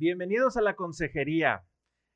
Bienvenidos a la consejería.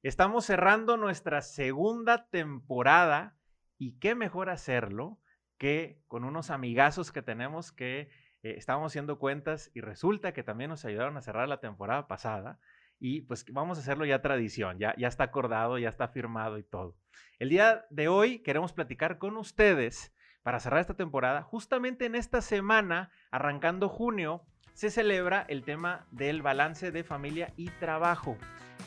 Estamos cerrando nuestra segunda temporada y qué mejor hacerlo que con unos amigazos que tenemos que eh, estábamos haciendo cuentas y resulta que también nos ayudaron a cerrar la temporada pasada y pues vamos a hacerlo ya tradición, ya, ya está acordado, ya está firmado y todo. El día de hoy queremos platicar con ustedes para cerrar esta temporada. Justamente en esta semana, arrancando junio, se celebra el tema del balance de familia y trabajo.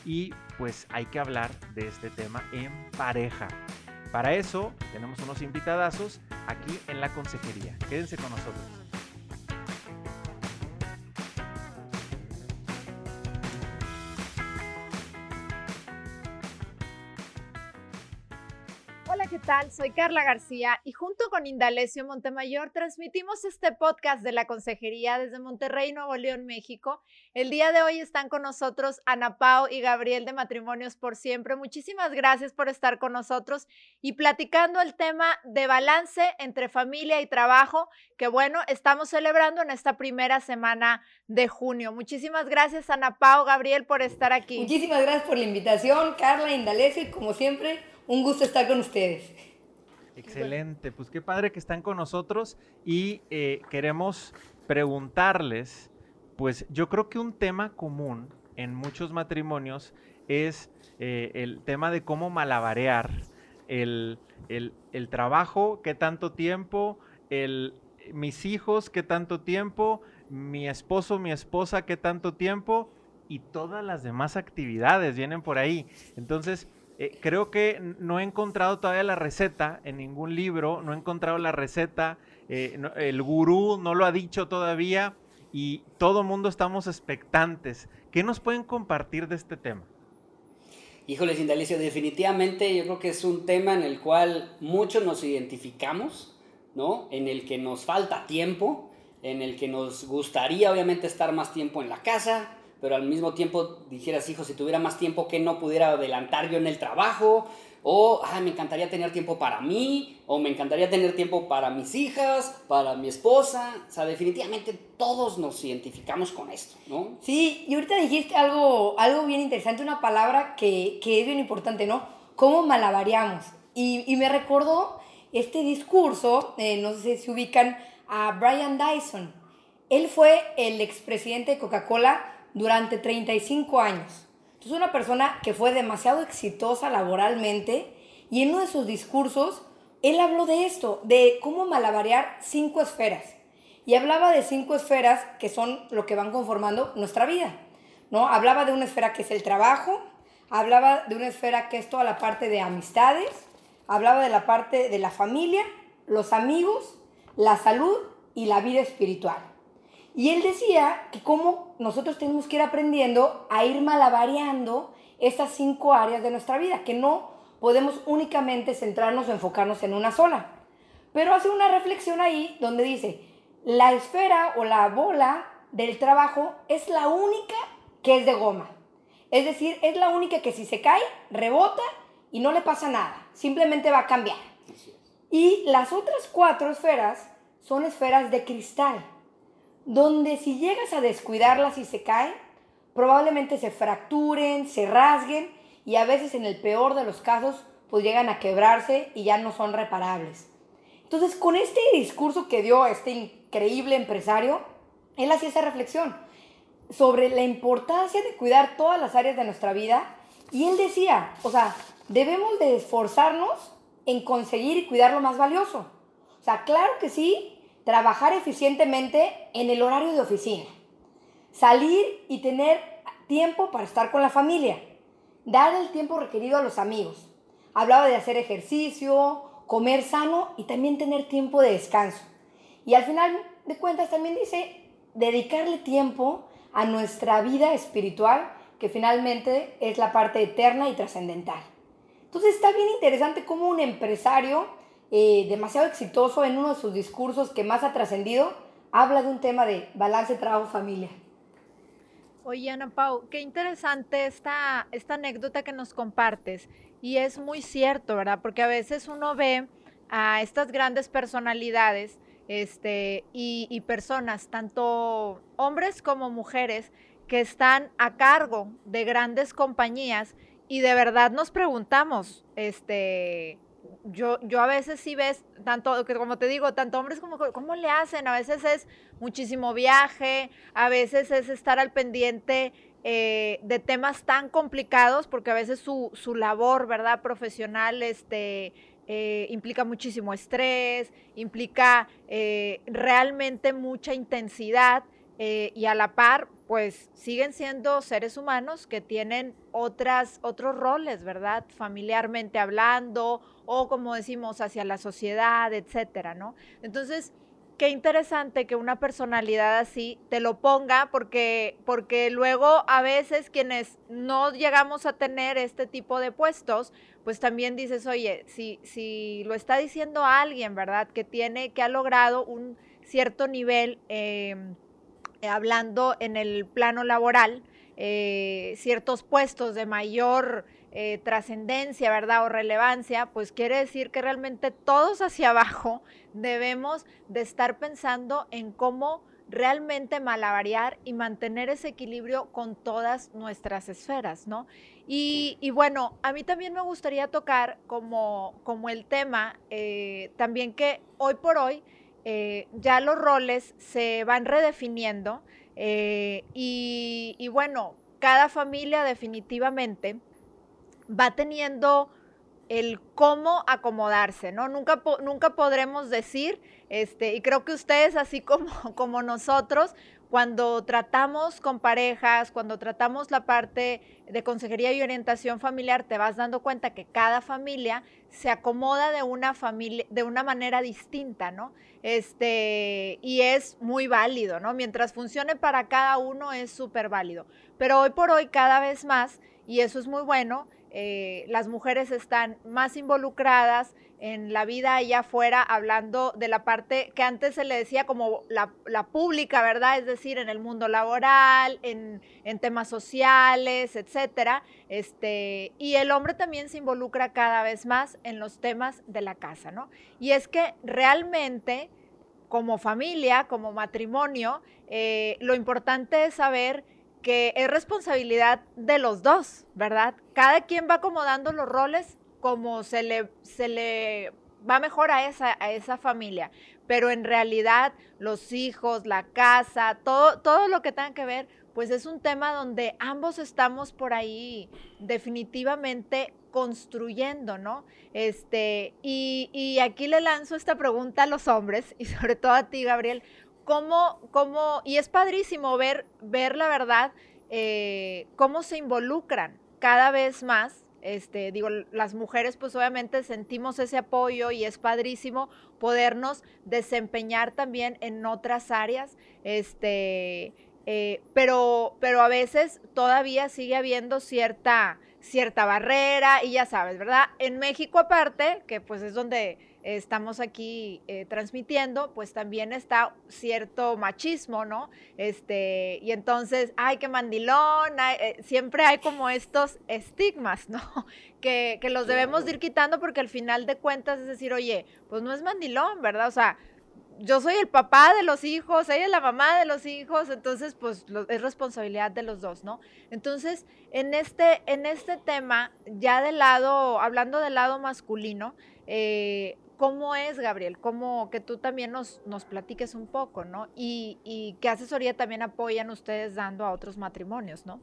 Y pues hay que hablar de este tema en pareja. Para eso tenemos unos invitadazos aquí en la consejería. Quédense con nosotros. Tal? Soy Carla García y junto con Indalecio Montemayor transmitimos este podcast de la Consejería desde Monterrey, Nuevo León, México. El día de hoy están con nosotros Ana Pau y Gabriel de Matrimonios por Siempre. Muchísimas gracias por estar con nosotros y platicando el tema de balance entre familia y trabajo, que bueno, estamos celebrando en esta primera semana de junio. Muchísimas gracias Ana Pau, Gabriel, por estar aquí. Muchísimas gracias por la invitación, Carla, Indalecio, y como siempre, un gusto estar con ustedes. Excelente, pues qué padre que están con nosotros y eh, queremos preguntarles, pues yo creo que un tema común en muchos matrimonios es eh, el tema de cómo malabarear el, trabajo, qué tanto tiempo, el, mis hijos, qué tanto tiempo, mi esposo, mi esposa, qué tanto tiempo y todas las demás actividades vienen por ahí. Entonces, eh, creo que no he encontrado todavía la receta en ningún libro, no he encontrado la receta, eh, el gurú no lo ha dicho todavía y todo mundo estamos expectantes. ¿Qué nos pueden compartir de este tema? Híjole, Indalicio, definitivamente yo creo que es un tema en el cual muchos nos identificamos, ¿no? En el que nos falta tiempo, en el que nos gustaría obviamente estar más tiempo en la casa, pero al mismo tiempo dijeras, hijo, si tuviera más tiempo, que no pudiera adelantar yo en el trabajo? O, ah, me encantaría tener tiempo para mí, o me encantaría tener tiempo para mis hijas, para mi esposa. O sea, definitivamente todos nos identificamos con esto, ¿no? Sí, y ahorita dijiste algo, algo bien interesante, una palabra que, que es bien importante, ¿no? ¿Cómo malabareamos? Y, me recordó este discurso, eh, no sé si ubican a Brian Dyson. Él fue el expresidente de Coca-Cola durante 35 años. Entonces una persona que fue demasiado exitosa laboralmente y en uno de sus discursos él habló de esto, de cómo malabarear cinco esferas. Y hablaba de cinco esferas que son lo que van conformando nuestra vida. ¿no? Hablaba de una esfera que es el trabajo, hablaba de una esfera que es toda la parte de amistades, hablaba de la parte de la familia, los amigos, la salud y la vida espiritual. Y él decía que cómo nosotros tenemos que ir aprendiendo a ir malabareando estas cinco áreas de nuestra vida, que no podemos únicamente centrarnos o enfocarnos en una sola. Pero hace una reflexión ahí donde dice, la esfera o la bola del trabajo es la única que es de goma. Es decir, es la única que si se cae, rebota y no le pasa nada. Simplemente va a cambiar. Y las otras cuatro esferas son esferas de cristal donde si llegas a descuidarlas y se caen, probablemente se fracturen, se rasguen y a veces en el peor de los casos pues llegan a quebrarse y ya no son reparables. Entonces con este discurso que dio este increíble empresario, él hacía esa reflexión sobre la importancia de cuidar todas las áreas de nuestra vida y él decía, o sea, debemos de esforzarnos en conseguir y cuidar lo más valioso. O sea, claro que sí, trabajar eficientemente en el horario de oficina, salir y tener tiempo para estar con la familia, dar el tiempo requerido a los amigos. Hablaba de hacer ejercicio, comer sano y también tener tiempo de descanso. Y al final de cuentas también dice dedicarle tiempo a nuestra vida espiritual, que finalmente es la parte eterna y trascendental. Entonces está bien interesante cómo un empresario eh, demasiado exitoso en uno de sus discursos que más ha trascendido, habla de un tema de balance trabajo-familia. Oye, Ana Pau, qué interesante esta, esta anécdota que nos compartes. Y es muy cierto, ¿verdad? Porque a veces uno ve a estas grandes personalidades este, y, y personas, tanto hombres como mujeres, que están a cargo de grandes compañías y de verdad nos preguntamos, este, yo, yo a veces sí ves, tanto, como te digo, tanto hombres como ¿cómo le hacen? A veces es muchísimo viaje, a veces es estar al pendiente eh, de temas tan complicados, porque a veces su, su labor, ¿verdad? Profesional, este, eh, implica muchísimo estrés, implica eh, realmente mucha intensidad y a la par, pues siguen siendo seres humanos que tienen otras, otros roles, ¿verdad? Familiarmente hablando o como decimos hacia la sociedad, etcétera, ¿no? Entonces, qué interesante que una personalidad así te lo ponga, porque, porque luego a veces quienes no llegamos a tener este tipo de puestos, pues también dices, oye, si, si lo está diciendo alguien, ¿verdad? Que tiene, que ha logrado un cierto nivel, em, hablando en el plano laboral, eh, ciertos puestos de mayor eh, trascendencia, ¿verdad? O relevancia, pues quiere decir que realmente todos hacia abajo debemos de estar pensando en cómo realmente malavariar y mantener ese equilibrio con todas nuestras esferas, ¿no? Y, bueno, a mí también me gustaría tocar como, como el tema, eh, también que hoy por hoy eh, ya los roles se van redefiniendo y, y bueno, cada familia definitivamente va teniendo el cómo acomodarse, ¿no? Nunca, nunca podremos decir, este, y creo que ustedes, así como, como nosotros, cuando tratamos con parejas, cuando tratamos la parte de consejería y orientación familiar, te vas dando cuenta que cada familia se acomoda de una familia, de una manera distinta, ¿no? Este, y es muy válido, ¿no? Mientras funcione para cada uno es súper válido. Pero hoy por hoy, cada vez más, y eso es muy bueno, eh, las mujeres están más involucradas en la vida allá afuera, hablando de la parte que antes se le decía como la, pública, ¿verdad? Es decir, en el mundo laboral, en, temas sociales, etcétera. Este, y el hombre también se involucra cada vez más en los temas de la casa, ¿no? Y es que realmente, como familia, como matrimonio, eh, lo importante es saber que es responsabilidad de los dos, ¿verdad? Cada quien va acomodando los roles como se le, se le va mejor a esa, a esa familia. Pero en realidad los hijos, la casa, todo, todo lo que tenga que ver, pues es un tema donde ambos estamos por ahí definitivamente construyendo, ¿no? Este, y, y aquí le lanzo esta pregunta a los hombres y sobre todo a ti, Gabriel cómo, cómo, y es padrísimo ver, ver la verdad, eh, cómo se involucran cada vez más. Este, digo, las mujeres pues obviamente sentimos ese apoyo y es padrísimo podernos desempeñar también en otras áreas, este, eh, pero, pero a veces todavía sigue habiendo cierta, cierta barrera y ya sabes, ¿verdad? En México aparte, que pues es donde estamos aquí eh, transmitiendo, pues también está cierto machismo, ¿no? Este, y entonces, ay, qué mandilón, eh, siempre hay como estos estigmas, ¿no? Que, que los debemos ir quitando porque al final de cuentas es decir, oye, pues no es mandilón, ¿verdad? O sea, yo soy el papá de los hijos, ella es la mamá de los hijos, entonces pues es responsabilidad de los dos, ¿no? Entonces, en este, en este tema, ya del lado, hablando del lado masculino, eh, ¿Cómo es, Gabriel? ¿Cómo que tú también nos, nos platiques un poco, ¿no? Y, qué asesoría también apoyan ustedes dando a otros matrimonios, ¿no?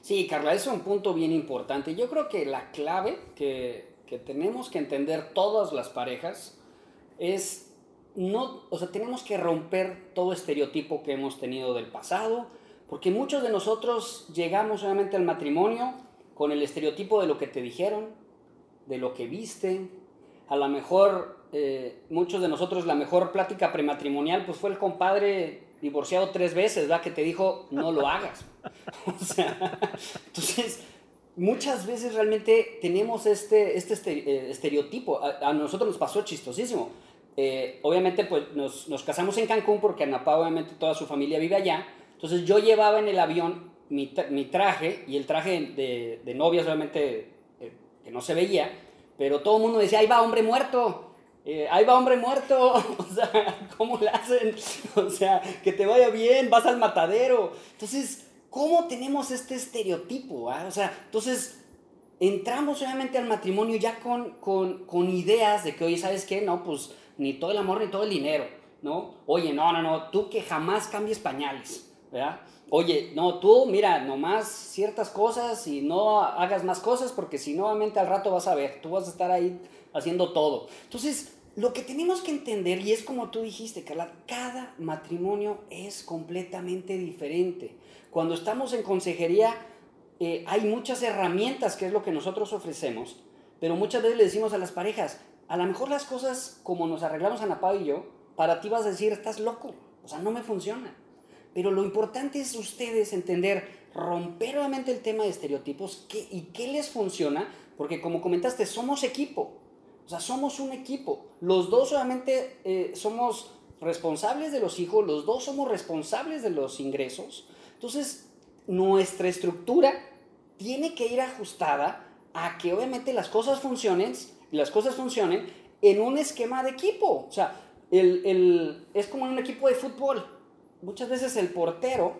Sí, Carla, es un punto bien importante. Yo creo que la clave que, que tenemos que entender todas las parejas es no, o sea, tenemos que romper todo estereotipo que hemos tenido del pasado, porque muchos de nosotros llegamos solamente al matrimonio con el estereotipo de lo que te dijeron, de lo que viste, a lo mejor eh, muchos de nosotros la mejor plática prematrimonial pues fue el compadre divorciado tres veces, ¿verdad? Que te dijo, no lo hagas. o sea, entonces, muchas veces realmente tenemos este, este, este eh, estereotipo. A, nosotros nos pasó chistosísimo. Eh, obviamente, pues nos, nos, casamos en Cancún porque Anapá, obviamente, toda su familia vive allá. Entonces, yo llevaba en el avión mi, mi traje y el traje de, de novia, solamente que no se veía pero todo el mundo decía, ahí va hombre muerto, eh, ahí va hombre muerto, o sea, ¿cómo le hacen? O sea, que te vaya bien, vas al matadero. Entonces, ¿cómo tenemos este estereotipo? ah? O sea, entonces entramos obviamente al matrimonio ya con, con, con ideas de que, oye, ¿sabes qué? No, pues ni todo el amor ni todo el dinero, ¿no? Oye, no, no, no, tú que jamás cambies pañales, ¿verdad? Oye, no, tú, mira, nomás ciertas cosas y no hagas más cosas porque si no, obviamente al rato vas a ver, tú vas a estar ahí haciendo todo. Entonces, lo que tenemos que entender, y es como tú dijiste, Carla, cada matrimonio es completamente diferente. Cuando estamos en consejería, eh, hay muchas herramientas que es lo que nosotros ofrecemos, pero muchas veces le decimos a las parejas, a lo mejor las cosas como nos arreglamos Ana Pau y yo, para ti vas a decir, estás loco, o sea, no me funciona. Pero lo importante es ustedes entender, romper obviamente el tema de estereotipos qué, y qué les funciona, porque como comentaste, somos equipo, o sea, somos un equipo. Los dos obviamente eh, somos responsables de los hijos, los dos somos responsables de los ingresos. Entonces, nuestra estructura tiene que ir ajustada a que obviamente las cosas funcionen, las cosas funcionen en un esquema de equipo. O sea, el, el, es como en un equipo de fútbol. Muchas veces el portero,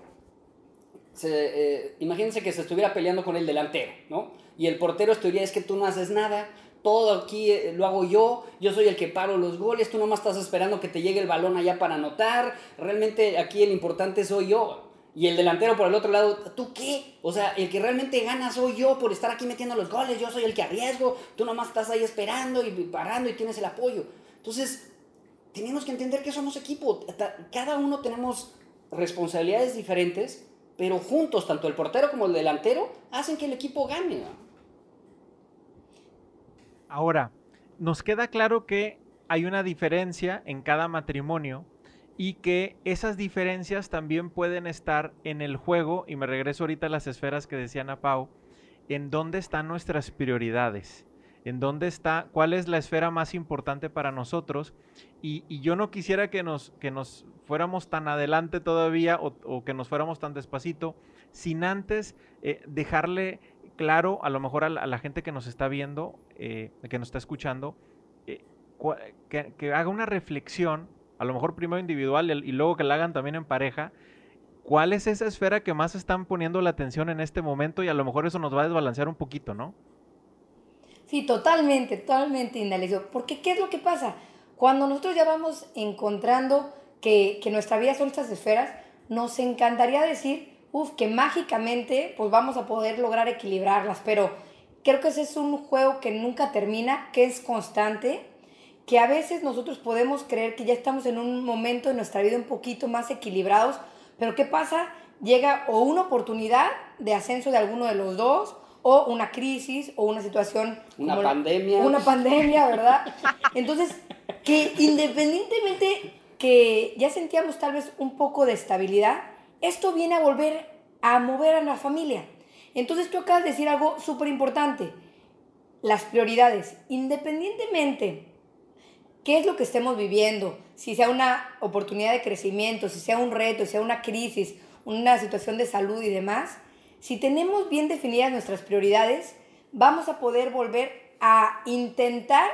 se, eh, imagínense que se estuviera peleando con el delantero, ¿no? Y el portero estuviera, es que tú no haces nada, todo aquí eh, lo hago yo, yo soy el que paro los goles, tú nomás estás esperando que te llegue el balón allá para anotar, realmente aquí el importante soy yo. Y el delantero por el otro lado, ¿tú qué? O sea, el que realmente gana soy yo por estar aquí metiendo los goles, yo soy el que arriesgo, tú nomás estás ahí esperando y parando y tienes el apoyo. Entonces, tenemos que entender que somos equipo, cada uno tenemos responsabilidades diferentes, pero juntos, tanto el portero como el delantero, hacen que el equipo gane. Ahora, nos queda claro que hay una diferencia en cada matrimonio y que esas diferencias también pueden estar en el juego, y me regreso ahorita a las esferas que decía Ana Pau, en dónde están nuestras prioridades, en dónde está, cuál es la esfera más importante para nosotros, y, y yo no quisiera que nos, que nos fuéramos tan adelante todavía o, que nos fuéramos tan despacito, sin antes eh, dejarle claro, a lo mejor a la, gente que nos está viendo, eh, que nos está escuchando, eh, que, que haga una reflexión a lo mejor primero individual y luego que la hagan también en pareja, ¿cuál es esa esfera que más están poniendo la atención en este momento? Y a lo mejor eso nos va a desbalancear un poquito, ¿no? Sí, totalmente, totalmente, Indalecio. Porque ¿qué es lo que pasa? Cuando nosotros ya vamos encontrando que, que nuestra vida son estas esferas, nos encantaría decir, uff, que mágicamente pues vamos a poder lograr equilibrarlas, pero creo que ese es un juego que nunca termina, que es constante que a veces nosotros podemos creer que ya estamos en un momento de nuestra vida un poquito más equilibrados, pero ¿qué pasa? Llega o una oportunidad de ascenso de alguno de los dos, o una crisis, o una situación... Una pandemia. Una pandemia, ¿verdad? Entonces, que independientemente que ya sentíamos tal vez un poco de estabilidad, esto viene a volver a mover a la familia. Entonces tú acabas de decir algo súper importante, las prioridades. Independientemente qué es lo que estemos viviendo, si sea una oportunidad de crecimiento, si sea un reto, si sea una crisis, una situación de salud y demás, si tenemos bien definidas nuestras prioridades, vamos a poder volver a intentar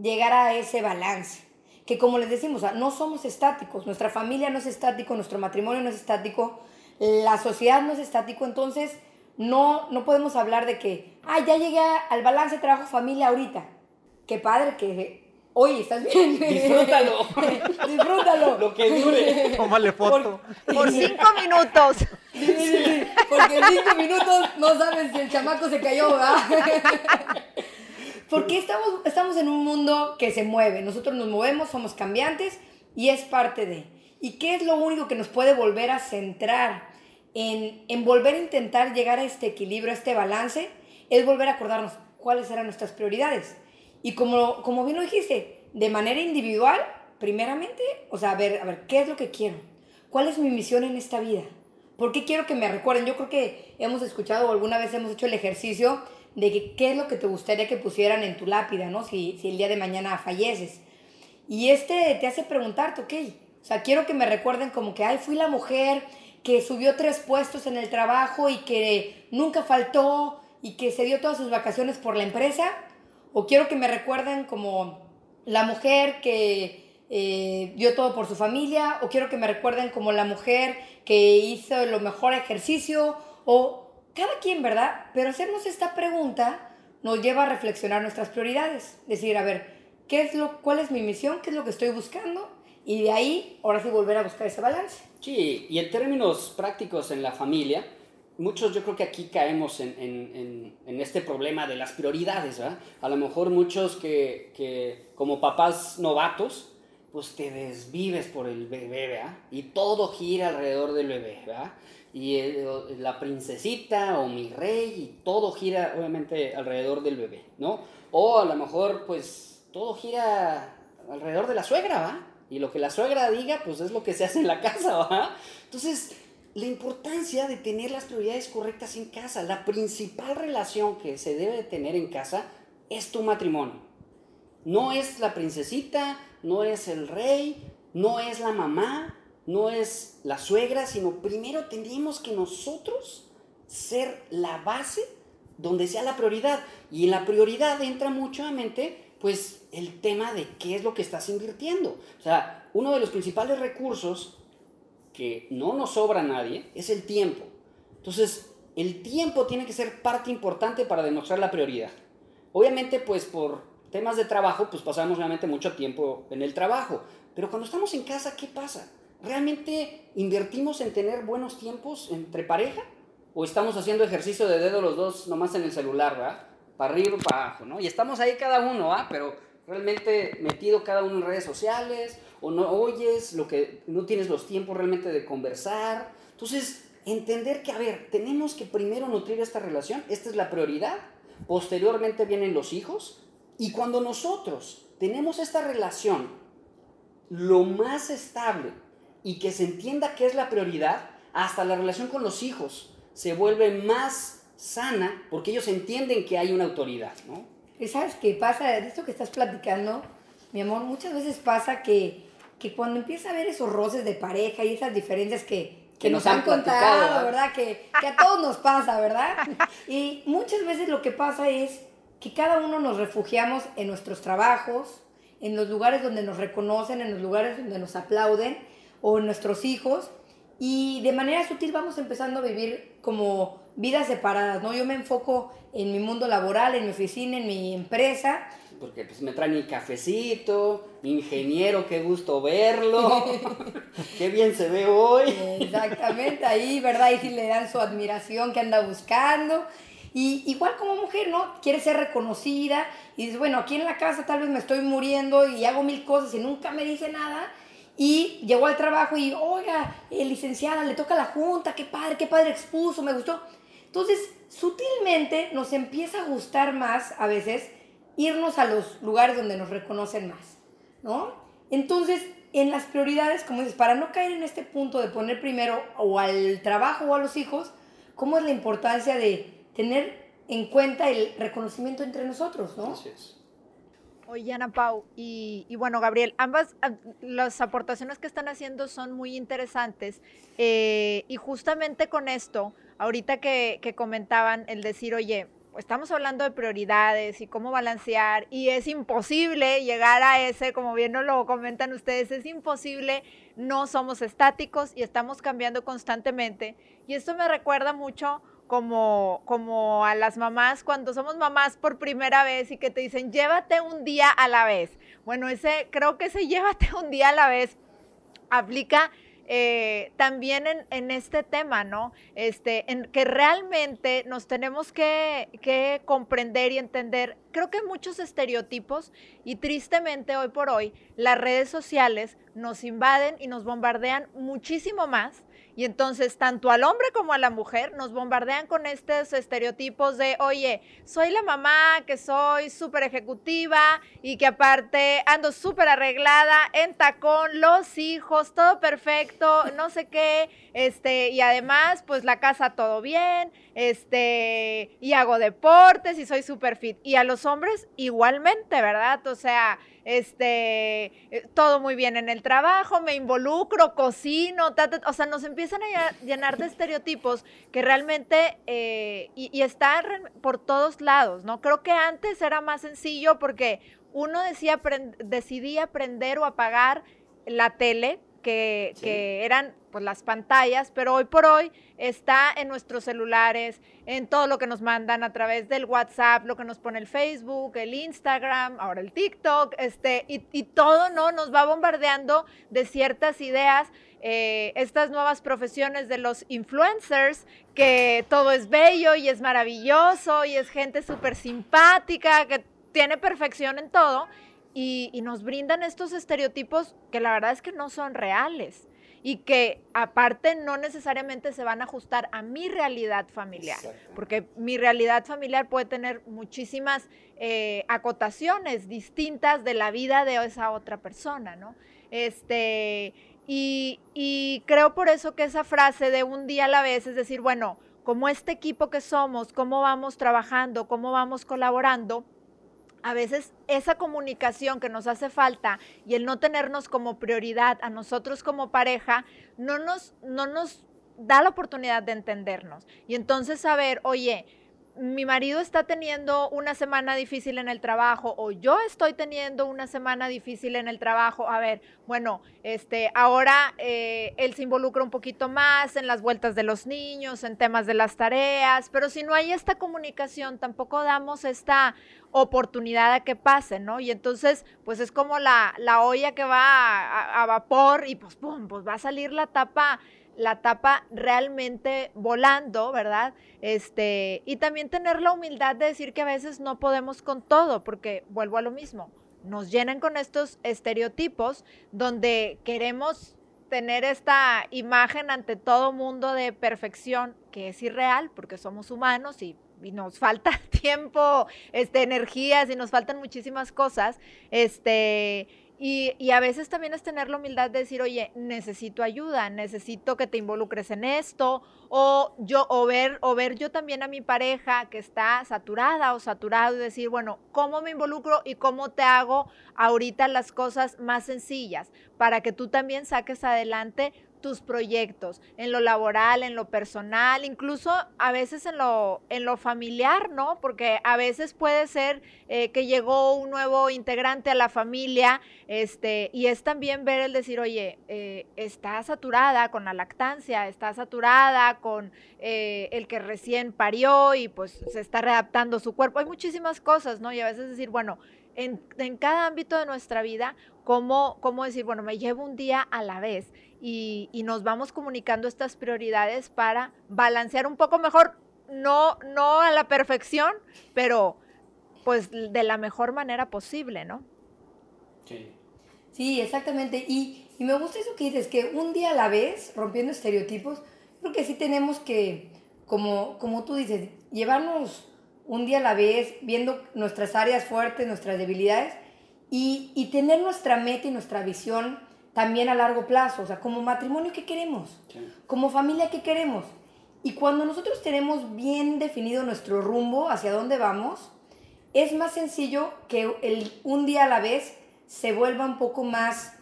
llegar a ese balance. Que como les decimos, no somos estáticos, nuestra familia no es estático, nuestro matrimonio no es estático, la sociedad no es estático, entonces no, no podemos hablar de que, ah, ya llegué al balance trabajo-familia ahorita. Qué padre que Oye, ¿estás bien? Disfrútalo. Disfrútalo. Lo que dure. Tómale foto. Por, por cinco minutos. Sí, sí, sí, porque en cinco minutos no sabes si el chamaco se cayó, ¿verdad? Porque estamos, estamos en un mundo que se mueve. Nosotros nos movemos, somos cambiantes y es parte de. ¿Y qué es lo único que nos puede volver a centrar en, en volver a intentar llegar a este equilibrio, a este balance? Es volver a acordarnos cuáles eran nuestras prioridades y como, como bien lo dijiste, de manera individual, primeramente, o sea, a ver, a ver, ¿qué es lo que quiero? ¿Cuál es mi misión en esta vida? ¿Por qué quiero que me recuerden? Yo creo que hemos escuchado o alguna vez hemos hecho el ejercicio de que, qué es lo que te gustaría que pusieran en tu lápida, ¿no? Si, si el día de mañana falleces. Y este te hace preguntarte, ok, o sea, quiero que me recuerden como que, ay, fui la mujer que subió tres puestos en el trabajo y que nunca faltó y que se dio todas sus vacaciones por la empresa, o quiero que me recuerden como la mujer que eh, dio todo por su familia, o quiero que me recuerden como la mujer que hizo lo mejor ejercicio, o cada quien, ¿verdad? Pero hacernos esta pregunta nos lleva a reflexionar nuestras prioridades. Decir, a ver, ¿qué es lo, ¿cuál es mi misión? ¿Qué es lo que estoy buscando? Y de ahí, ahora sí, volver a buscar ese balance. Sí, y en términos prácticos en la familia, muchos yo creo que aquí caemos en, en, en, este problema de las prioridades, ¿verdad? A lo mejor muchos que, que como papás novatos, pues te desvives por el bebé, ¿verdad? Y todo gira alrededor del bebé, ¿verdad? Y la princesita o mi rey y todo gira obviamente alrededor del bebé, ¿no? O a lo mejor pues todo gira alrededor de la suegra, ¿va? Y lo que la suegra diga pues es lo que se hace en la casa, ¿va? Entonces, la importancia de tener las prioridades correctas en casa, la principal relación que se debe de tener en casa es tu matrimonio. No es la princesita, no es el rey, no es la mamá, no es la suegra, sino primero tendríamos que nosotros ser la base donde sea la prioridad. Y en la prioridad entra mucho a mente, pues, el tema de qué es lo que estás invirtiendo. O sea, uno de los principales recursos que no nos sobra a nadie es el tiempo. Entonces, el tiempo tiene que ser parte importante para demostrar la prioridad. Obviamente, pues, por temas de trabajo, pues pasamos realmente mucho tiempo en el trabajo. Pero cuando estamos en casa, ¿qué pasa? ¿Realmente invertimos en tener buenos tiempos entre pareja? ¿O estamos haciendo ejercicio de dedo los dos nomás en el celular, ¿verdad? Para arriba para abajo, ¿no? Y estamos ahí cada uno, ¿ah? Pero realmente metido cada uno en redes sociales, o no oyes, lo que no tienes los tiempos realmente de conversar. Entonces, entender que, a ver, tenemos que primero nutrir esta relación, esta es la prioridad, posteriormente vienen los hijos, y cuando nosotros tenemos esta relación lo más estable y que se entienda que es la prioridad, hasta la relación con los hijos se vuelve más sana porque ellos entienden que hay una autoridad, ¿no? ¿Y sabes qué pasa? De esto que estás platicando, mi amor, muchas veces pasa que, que cuando empieza a haber esos roces de pareja y esas diferencias que, que, nos, han contado, ¿verdad? Que, que a todos nos pasa, ¿verdad? Y muchas veces lo que pasa es que cada uno nos refugiamos en nuestros trabajos, en los lugares donde nos reconocen, en los lugares donde nos aplauden, o en nuestros hijos, y de manera sutil vamos empezando a vivir como vidas separadas, ¿no? Yo me enfoco en mi mundo laboral, en mi oficina, en mi empresa. Porque pues me traen mi cafecito, mi ingeniero, qué gusto verlo, qué bien se ve hoy. Exactamente, ahí, ¿verdad? Y si le dan su admiración que anda buscando. Y igual como mujer, ¿no? Quiere ser reconocida y dices, bueno, aquí en la casa tal vez me estoy muriendo y hago mil cosas y nunca me dice nada. Y llegó al trabajo y, oiga, eh, licenciada, le toca la junta, qué padre, qué padre expuso, me gustó. Entonces, sutilmente nos empieza a gustar más a veces irnos a los lugares donde nos reconocen más, ¿no? Entonces, en las prioridades, como dices, para no caer en este punto de poner primero o al trabajo o a los hijos, ¿cómo es la importancia de tener en cuenta el reconocimiento entre nosotros, ¿no? Así es. Oye, Ana Pau, y, bueno, Gabriel, ambas las aportaciones que están haciendo son muy interesantes. Eh, y justamente con esto, ahorita que, que comentaban el decir, oye, estamos hablando de prioridades y cómo balancear, y es imposible llegar a ese, como bien nos lo comentan ustedes, es imposible, no somos estáticos y estamos cambiando constantemente. Y esto me recuerda mucho como, como a las mamás cuando somos mamás por primera vez y que te dicen, llévate un día a la vez. Bueno, ese, creo que ese llévate un día a la vez aplica eh, también en, este tema, ¿no? Este, en que realmente nos tenemos que, que, comprender y entender. Creo que muchos estereotipos y tristemente hoy por hoy las redes sociales nos invaden y nos bombardean muchísimo más y entonces, tanto al hombre como a la mujer nos bombardean con estos estereotipos de, oye, soy la mamá, que soy súper ejecutiva y que aparte ando súper arreglada, en tacón, los hijos, todo perfecto, no sé qué, este, y además, pues la casa todo bien, este, y hago deportes y soy súper fit. Y a los hombres igualmente, ¿verdad? O sea, este, eh, todo muy bien en el trabajo, me involucro, cocino, o sea, nos empiezan a llenar de estereotipos que realmente, eh, y, y por todos lados, ¿no? Creo que antes era más sencillo porque uno decía, decidía prender o apagar la tele, que, que, eran pues, las pantallas, pero hoy por hoy está en nuestros celulares, en todo lo que nos mandan a través del WhatsApp, lo que nos pone el Facebook, el Instagram, ahora el TikTok, este, y, y todo no nos va bombardeando de ciertas ideas. Eh, estas nuevas profesiones de los influencers, que todo es bello y es maravilloso y es gente súper simpática, que tiene perfección en todo y, nos brindan estos estereotipos que la verdad es que no son reales y que aparte no necesariamente se van a ajustar a mi realidad familiar, porque mi realidad familiar puede tener muchísimas eh, acotaciones distintas de la vida de esa otra persona, ¿no? Este, y, y creo por eso que esa frase de un día a la vez, es decir, bueno, como este equipo que somos, cómo vamos trabajando, cómo vamos colaborando, a veces esa comunicación que nos hace falta y el no tenernos como prioridad a nosotros como pareja, no nos, no nos da la oportunidad de entendernos. Y entonces saber, oye, mi marido está teniendo una semana difícil en el trabajo o yo estoy teniendo una semana difícil en el trabajo, a ver, bueno, este, ahora eh, él se involucra un poquito más en las vueltas de los niños, en temas de las tareas, pero si no hay esta comunicación, tampoco damos esta oportunidad a que pase, ¿no? Y entonces, pues es como la, la olla que va a, a vapor y pues, pum, pues va a salir la tapa la tapa realmente volando, ¿verdad? Este, y también tener la humildad de decir que a veces no podemos con todo, porque vuelvo a lo mismo, nos llenan con estos estereotipos donde queremos tener esta imagen ante todo mundo de perfección que es irreal porque somos humanos y, nos falta tiempo, este, energías y nos faltan muchísimas cosas, este, y, a veces también es tener la humildad de decir, oye, necesito ayuda, necesito que te involucres en esto, o yo, o ver, o ver yo también a mi pareja que está saturada o saturado y decir, bueno, ¿cómo me involucro y cómo te hago ahorita las cosas más sencillas para que tú también saques adelante tus proyectos, en lo laboral, en lo personal, incluso a veces en lo, en lo familiar, ¿no? Porque a veces puede ser eh, que llegó un nuevo integrante a la familia, este, y es también ver el decir, oye, eh, está saturada con la lactancia, está saturada con eh, el que recién parió y pues se está readaptando su cuerpo. Hay muchísimas cosas, ¿no? Y a veces decir, bueno, en, en cada ámbito de nuestra vida, ¿cómo, ¿cómo decir, bueno, me llevo un día a la vez? Y, nos vamos comunicando estas prioridades para balancear un poco mejor, no, no a la perfección, pero pues de la mejor manera posible, ¿no? Sí. Sí, exactamente. Y, y me gusta eso que dices, que un día a la vez, rompiendo estereotipos, creo que sí tenemos que, como, como tú dices, llevarnos un día a la vez, viendo nuestras áreas fuertes, nuestras debilidades, y, y tener nuestra meta y nuestra visión también a largo plazo, o sea, como matrimonio, ¿qué queremos? Como familia, ¿qué queremos? Y cuando nosotros tenemos bien definido nuestro rumbo, hacia dónde vamos, es más sencillo que el, un día a la vez se vuelva un poco más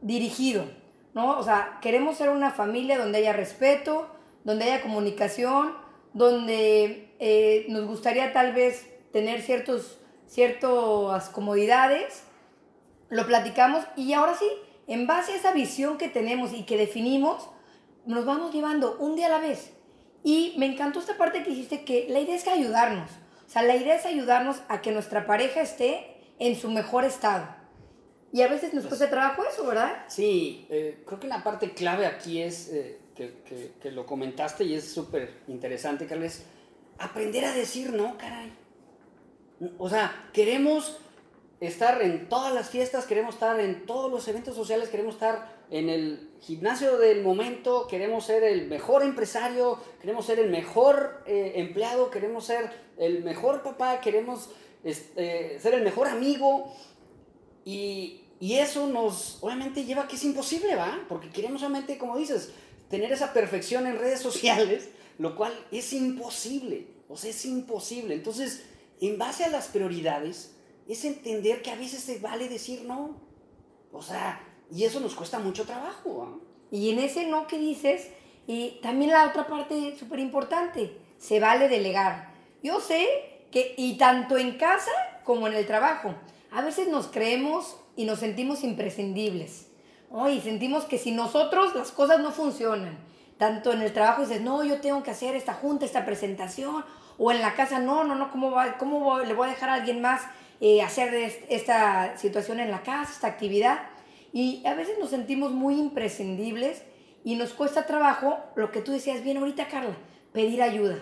dirigido, ¿no? O sea, queremos ser una familia donde haya respeto, donde haya comunicación, donde eh, nos gustaría tal vez tener ciertos, ciertas comodidades, lo platicamos y ahora sí, en base a esa visión que tenemos y que definimos, nos vamos llevando un día a la vez. Y me encantó esta parte que dijiste que la idea es ayudarnos. O sea, la idea es ayudarnos a que nuestra pareja esté en su mejor estado. Y a veces nos pues cuesta trabajo eso, ¿verdad? Sí, eh, creo que la parte clave aquí es, eh, que, que, lo comentaste y es súper interesante, Carles, aprender a decir no, caray. O sea, queremos estar en todas las fiestas, queremos estar en todos los eventos sociales, queremos estar en el gimnasio del momento, queremos ser el mejor empresario, queremos ser el mejor eh, empleado, queremos ser el mejor papá, queremos este, ser el mejor amigo. Y, y, eso nos, obviamente, lleva a que es imposible, ¿va? Porque queremos solamente, como dices, tener esa perfección en redes sociales, lo cual es imposible. O sea, es imposible. Entonces, en base a las prioridades, es entender que a veces se vale decir no. O sea, y eso nos cuesta mucho trabajo. ¿ah? Y en ese no que dices, y también la otra parte súper importante, se vale delegar. Yo sé que, y tanto en casa como en el trabajo, a veces nos creemos y nos sentimos imprescindibles. Y sentimos que si nosotros las cosas no funcionan, tanto en el trabajo dices, no, yo tengo que hacer esta junta, esta presentación, o en la casa, no, no, no, ¿cómo, va, cómo le voy a dejar a alguien más eh, hacer esta situación en la casa, esta actividad? Y a veces nos sentimos muy imprescindibles y nos cuesta trabajo, lo que tú decías bien ahorita, Carla, pedir ayuda.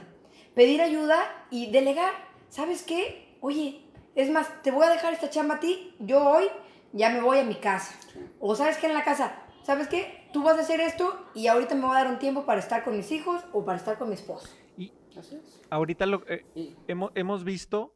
Pedir ayuda y delegar. ¿Sabes qué? Oye, es más, te voy a dejar esta chamba a ti, yo hoy ya me voy a mi casa. O sabes qué en la casa, ¿sabes qué? Tú vas a hacer esto y ahorita me voy a dar un tiempo para estar con mis hijos o para estar con mi esposo. Y ahorita lo, eh, hemos, hemos, visto,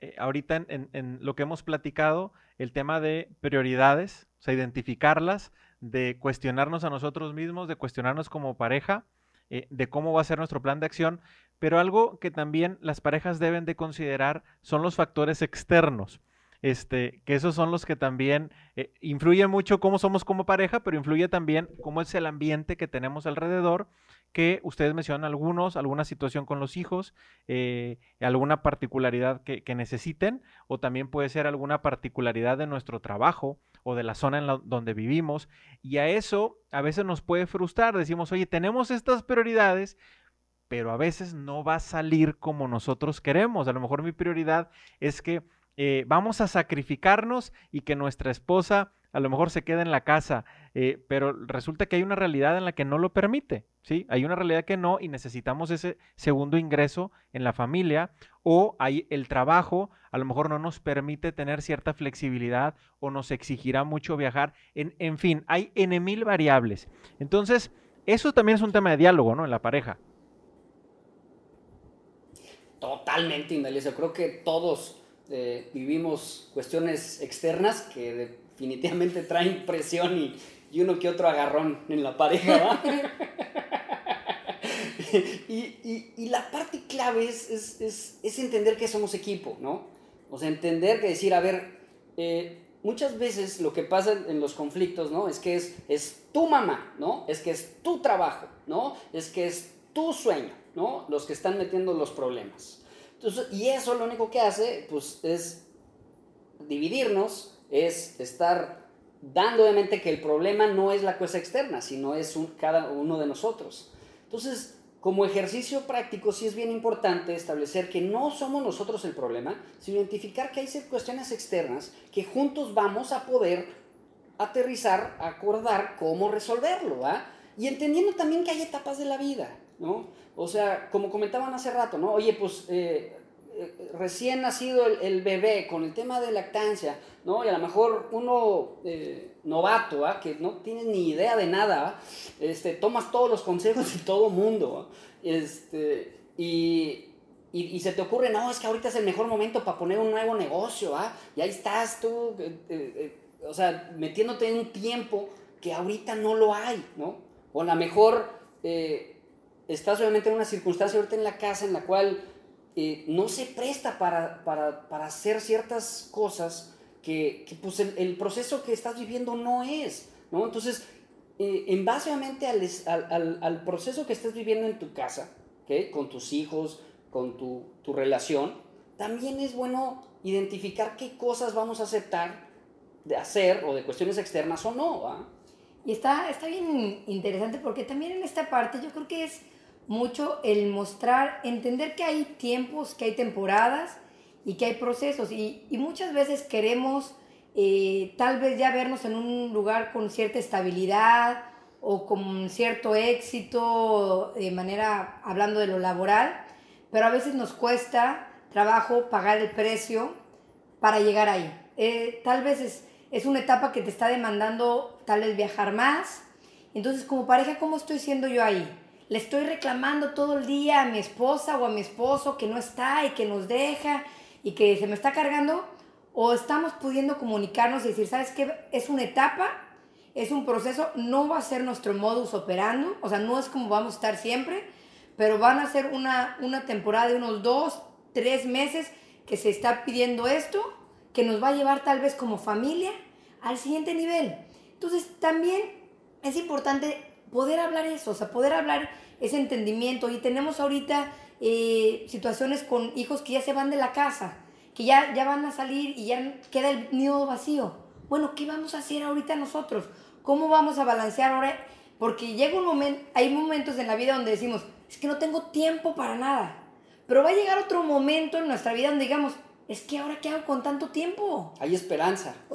eh, ahorita en, lo que hemos platicado, el tema de prioridades, o sea, identificarlas, de cuestionarnos a nosotros mismos, de cuestionarnos como pareja, eh, de cómo va a ser nuestro plan de acción, pero algo que también las parejas deben de considerar son los factores externos. Este, que esos son los que también eh, influyen mucho cómo somos como pareja, pero influye también cómo es el ambiente que tenemos alrededor, que ustedes mencionan algunos, alguna situación con los hijos, eh, alguna particularidad que, necesiten, o también puede ser alguna particularidad de nuestro trabajo o de la zona en donde vivimos, y a eso a veces nos puede frustrar, decimos, oye, tenemos estas prioridades, pero a veces no va a salir como nosotros queremos. A lo mejor mi prioridad es que eh, vamos a sacrificarnos y que nuestra esposa a lo mejor se quede en la casa, eh, pero resulta que hay una realidad en la que no lo permite, ¿sí? Hay una realidad que no y necesitamos ese segundo ingreso en la familia o hay el trabajo a lo mejor no nos permite tener cierta flexibilidad o nos exigirá mucho viajar, en, en fin, hay N mil variables. Entonces, eso también es un tema de diálogo, ¿no? En la pareja. Totalmente, Indalecio. Creo que todos vivimos cuestiones externas que definitivamente traen presión y, y, uno que otro agarrón en la pareja. y, y, la parte clave es, es, es, es, entender que somos equipo, ¿no? O sea, entender que decir, a ver, eh, muchas veces lo que pasa en los conflictos, ¿no? Es que es, es tu mamá, ¿no? Es que es tu trabajo, ¿no? Es que es tu sueño. ¿no? Los que están metiendo los problemas. Y eso lo único que hace, pues, es dividirnos, es estar dando de mente que el problema no es la cosa externa, sino es cada uno de nosotros. Entonces, como ejercicio práctico, sí es bien importante establecer que no somos nosotros el problema, sino identificar que hay cuestiones externas que juntos vamos a poder aterrizar, acordar cómo resolverlo, Y entendiendo también que hay etapas de la vida, ¿no? O sea, como comentaban hace rato, ¿no? Oye, pues eh, eh, recién nacido el, bebé con el tema de lactancia, ¿no? Y a lo mejor uno eh, novato, ¿ah? que no tienes ni idea de nada, este, tomas todos los consejos de todo mundo, este, y, y, se te ocurre, no, es que ahorita es el mejor momento para poner un nuevo negocio, ¿ah? Y ahí estás tú, o sea, metiéndote en un tiempo que ahorita no lo hay, ¿no? O a lo mejor estás obviamente en una circunstancia ahorita en la casa en la cual eh, no se presta para, para, para, hacer ciertas cosas que, que pues el, proceso que estás viviendo no es, ¿no? Entonces, eh, en base obviamente al, al, al, proceso que estás viviendo en tu casa, ¿okay? con tus hijos, con tu, tu relación, también es bueno identificar qué cosas vamos a aceptar de hacer o de cuestiones externas o no. Y está, está bien interesante porque también en esta parte yo creo que es mucho el mostrar, entender que hay tiempos, que hay temporadas y que hay procesos. Y, muchas veces queremos eh, tal vez ya vernos en un lugar con cierta estabilidad o con cierto éxito de manera, hablando de lo laboral, pero a veces nos cuesta trabajo pagar el precio para llegar ahí. Eh, tal vez es, es una etapa que te está demandando tal vez viajar más. Entonces, como pareja, ¿cómo estoy siendo yo ahí? Le estoy reclamando todo el día a mi esposa o a mi esposo que no está y que nos deja y que se me está cargando, o estamos pudiendo comunicarnos y decir, ¿sabes qué? Es una etapa, es un proceso, no va a ser nuestro modus operando, o sea, no es como vamos a estar siempre, pero van a ser una, una temporada de unos dos, tres meses que se está pidiendo esto, que nos va a llevar tal vez como familia al siguiente nivel. Entonces, también es importante poder hablar eso, o sea, poder hablar ese entendimiento. Y tenemos ahorita eh, situaciones con hijos que ya se van de la casa. que ya, ya van a salir y ya queda el nido vacío. Bueno, ¿qué vamos a hacer ahorita nosotros? ¿Cómo vamos a balancear ahora? Porque llega un momento, hay momentos en la vida donde decimos, es que no tengo tiempo para nada. Pero va a llegar otro momento en nuestra vida donde digamos, es que ahora qué hago con tanto tiempo. Hay esperanza.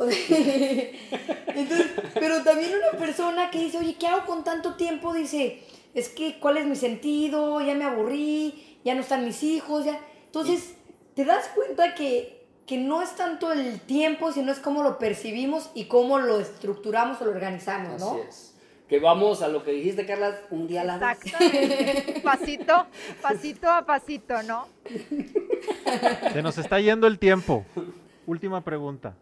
pero también una persona que dice, oye, ¿qué hago con tanto tiempo? Dice, es que, ¿cuál es mi sentido? Ya me aburrí, ya no están mis hijos, ya. Entonces, te das cuenta que, que no es tanto el tiempo, sino es cómo lo percibimos y cómo lo estructuramos o lo organizamos, ¿no? Así es. Que vamos a lo que dijiste, Carla, un día a la vez. Pasito, pasito a pasito, ¿no? Se nos está yendo el tiempo. Última pregunta.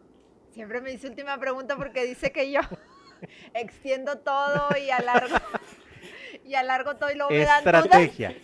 Siempre me dice última pregunta porque dice que yo extiendo todo y alargo y alargo todo y luego me dan dudas,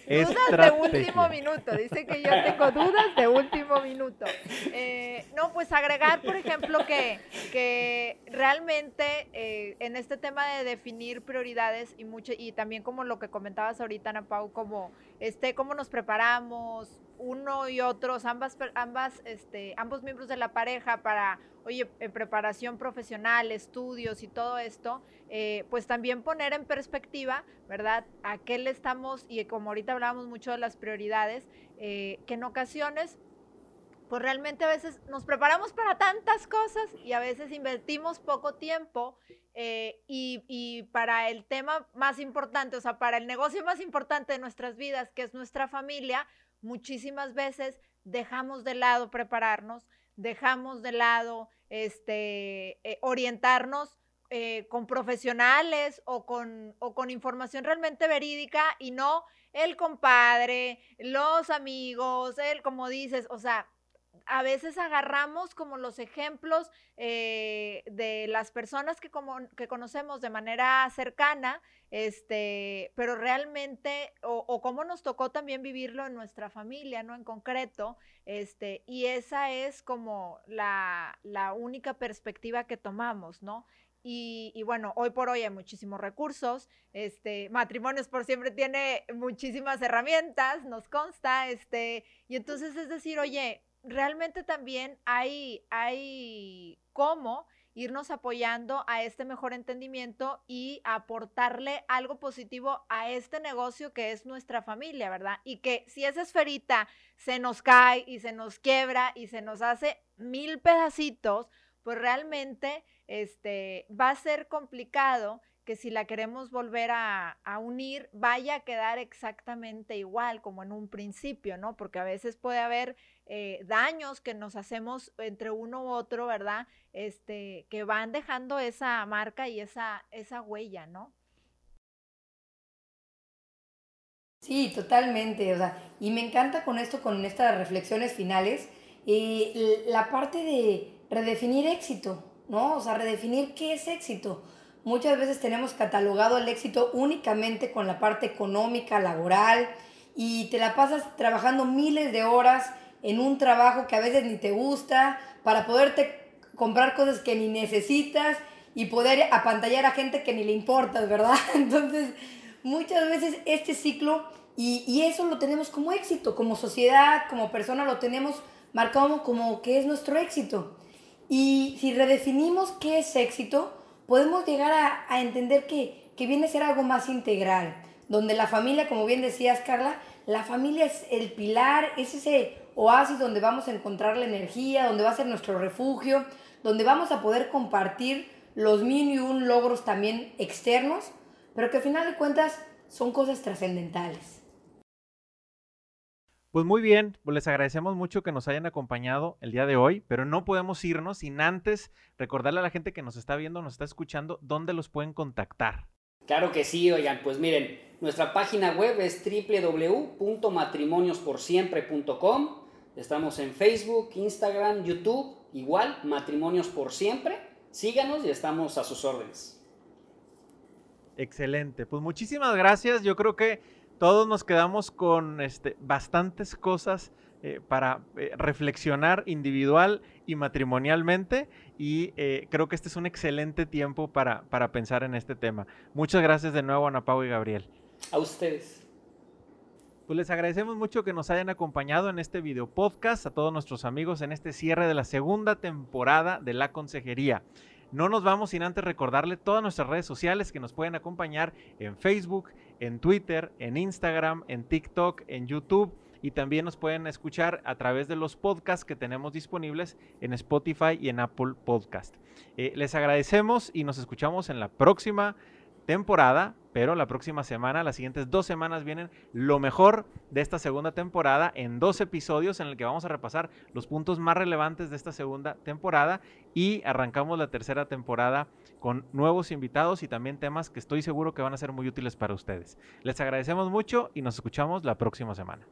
dudas de último minuto. Dice que yo tengo dudas de último minuto. Eh, no, pues agregar, por ejemplo, que, que realmente eh, en este tema de definir prioridades y mucho, y también como lo que comentabas ahorita, Ana Pau, como este, cómo nos preparamos, uno y otros, ambas, ambas, este, ambos miembros de la pareja para, oye, en preparación profesional, estudios y todo esto, eh, pues también poner en perspectiva, ¿verdad? A qué le estamos, y como ahorita hablábamos mucho de las prioridades, eh, que en ocasiones, pues realmente a veces nos preparamos para tantas cosas y a veces invertimos poco tiempo eh, y, para el tema más importante, o sea, para el negocio más importante de nuestras vidas, que es nuestra familia, muchísimas veces dejamos de lado prepararnos, dejamos de lado este, eh, orientarnos eh, con profesionales o con, o con información realmente verídica y no el compadre, los amigos, él, como dices, o sea, a veces agarramos como los ejemplos eh, de las personas que, como, que conocemos de manera cercana, este, pero realmente, o, cómo nos tocó también vivirlo en nuestra familia, ¿no? En concreto, este, y esa es como la, la única perspectiva que tomamos, ¿no? Y, y, bueno, hoy por hoy hay muchísimos recursos. Este, Matrimonios por siempre tiene muchísimas herramientas, nos consta. Este, y entonces es decir, oye, realmente también hay, hay cómo irnos apoyando a este mejor entendimiento y aportarle algo positivo a este negocio que es nuestra familia, ¿verdad? Y que si esa esferita se nos cae y se nos quiebra y se nos hace mil pedacitos, pues realmente este, va a ser complicado que si la queremos volver a, unir, vaya a quedar exactamente igual como en un principio, ¿no? Porque a veces puede haber eh, daños que nos hacemos entre uno u otro, ¿verdad? Este, que van dejando esa marca y esa, esa huella, ¿no? Sí, totalmente. O sea, y me encanta con esto, con estas reflexiones finales, eh, la parte de redefinir éxito, ¿no? O sea, redefinir qué es éxito Muchas veces tenemos catalogado el éxito únicamente con la parte económica, laboral, y te la pasas trabajando miles de horas en un trabajo que a veces ni te gusta, para poderte comprar cosas que ni necesitas y poder apantallar a gente que ni le importas, ¿verdad? Entonces, muchas veces este ciclo, y, y eso lo tenemos como éxito, como sociedad, como persona, lo tenemos marcado como que es nuestro éxito. Y si redefinimos qué es éxito, podemos llegar a, entender que, que viene a ser algo más integral, donde la familia, como bien decías Carla, la familia es el pilar, es ese oasis donde vamos a encontrar la energía, donde va a ser nuestro refugio, donde vamos a poder compartir los mil y un logros también externos, pero que al final de cuentas son cosas trascendentales. Pues muy bien, pues les agradecemos mucho que nos hayan acompañado el día de hoy, pero no podemos irnos sin antes recordarle a la gente que nos está viendo, nos está escuchando, dónde los pueden contactar. Claro que sí, oigan, pues miren, nuestra página web es www.matrimoniosporsiempre.com. Estamos en Facebook, Instagram, YouTube, igual, Matrimonios por Siempre. Síganos y estamos a sus órdenes. Excelente, pues muchísimas gracias. Yo creo que todos nos quedamos con este, bastantes cosas eh, para eh, reflexionar individual y matrimonialmente y eh, creo que este es un excelente tiempo para, para pensar en este tema. Muchas gracias de nuevo Ana Pau y Gabriel. A ustedes. Pues les agradecemos mucho que nos hayan acompañado en este video podcast, a todos nuestros amigos en este cierre de la segunda temporada de La Consejería. No nos vamos sin antes recordarle todas nuestras redes sociales que nos pueden acompañar en Facebook, en Twitter, en Instagram, en TikTok, en YouTube y también nos pueden escuchar a través de los podcasts que tenemos disponibles en Spotify y en Apple Podcast. Eh, les agradecemos y nos escuchamos en la próxima temporada, pero la próxima semana, las siguientes dos semanas vienen lo mejor de esta segunda temporada en dos episodios en el que vamos a repasar los puntos más relevantes de esta segunda temporada y arrancamos la tercera temporada con nuevos invitados y también temas que estoy seguro que van a ser muy útiles para ustedes. Les agradecemos mucho y nos escuchamos la próxima semana.